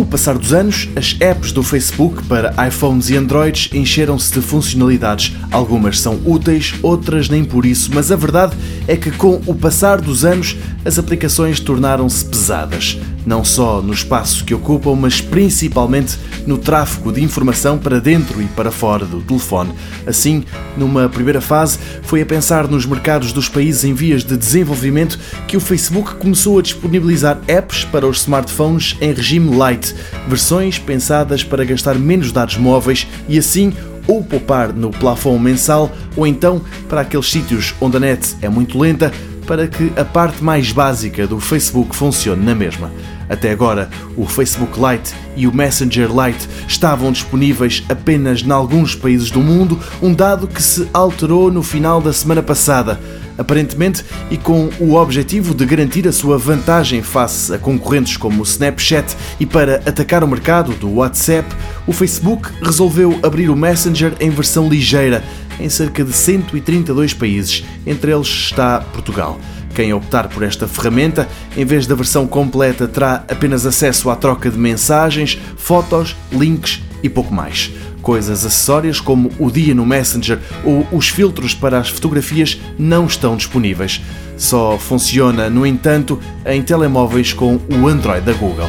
passar dos anos, as apps do Facebook para iPhones e Androids encheram-se de funcionalidades. Algumas são úteis, outras nem por isso, mas a verdade é que com o passar dos anos as aplicações tornaram-se pesadas não só no espaço que ocupam, mas principalmente no tráfego de informação para dentro e para fora do telefone. Assim, numa primeira fase, foi a pensar nos mercados dos países em vias de desenvolvimento que o Facebook começou a disponibilizar apps para os smartphones em regime light, versões pensadas para gastar menos dados móveis e assim ou poupar no plafond mensal, ou então para aqueles sítios onde a net é muito lenta, para que a parte mais básica do Facebook funcione na mesma. Até agora, o Facebook Lite e o Messenger Lite estavam disponíveis apenas em alguns países do mundo, um dado que se alterou no final da semana passada aparentemente e com o objetivo de garantir a sua vantagem face a concorrentes como o Snapchat e para atacar o mercado do WhatsApp, o Facebook resolveu abrir o Messenger em versão ligeira em cerca de 132 países, entre eles está Portugal. Quem optar por esta ferramenta, em vez da versão completa, terá apenas acesso à troca de mensagens, fotos, links e pouco mais. Coisas acessórias como o dia no Messenger ou os filtros para as fotografias não estão disponíveis. Só funciona, no entanto, em telemóveis com o Android da Google.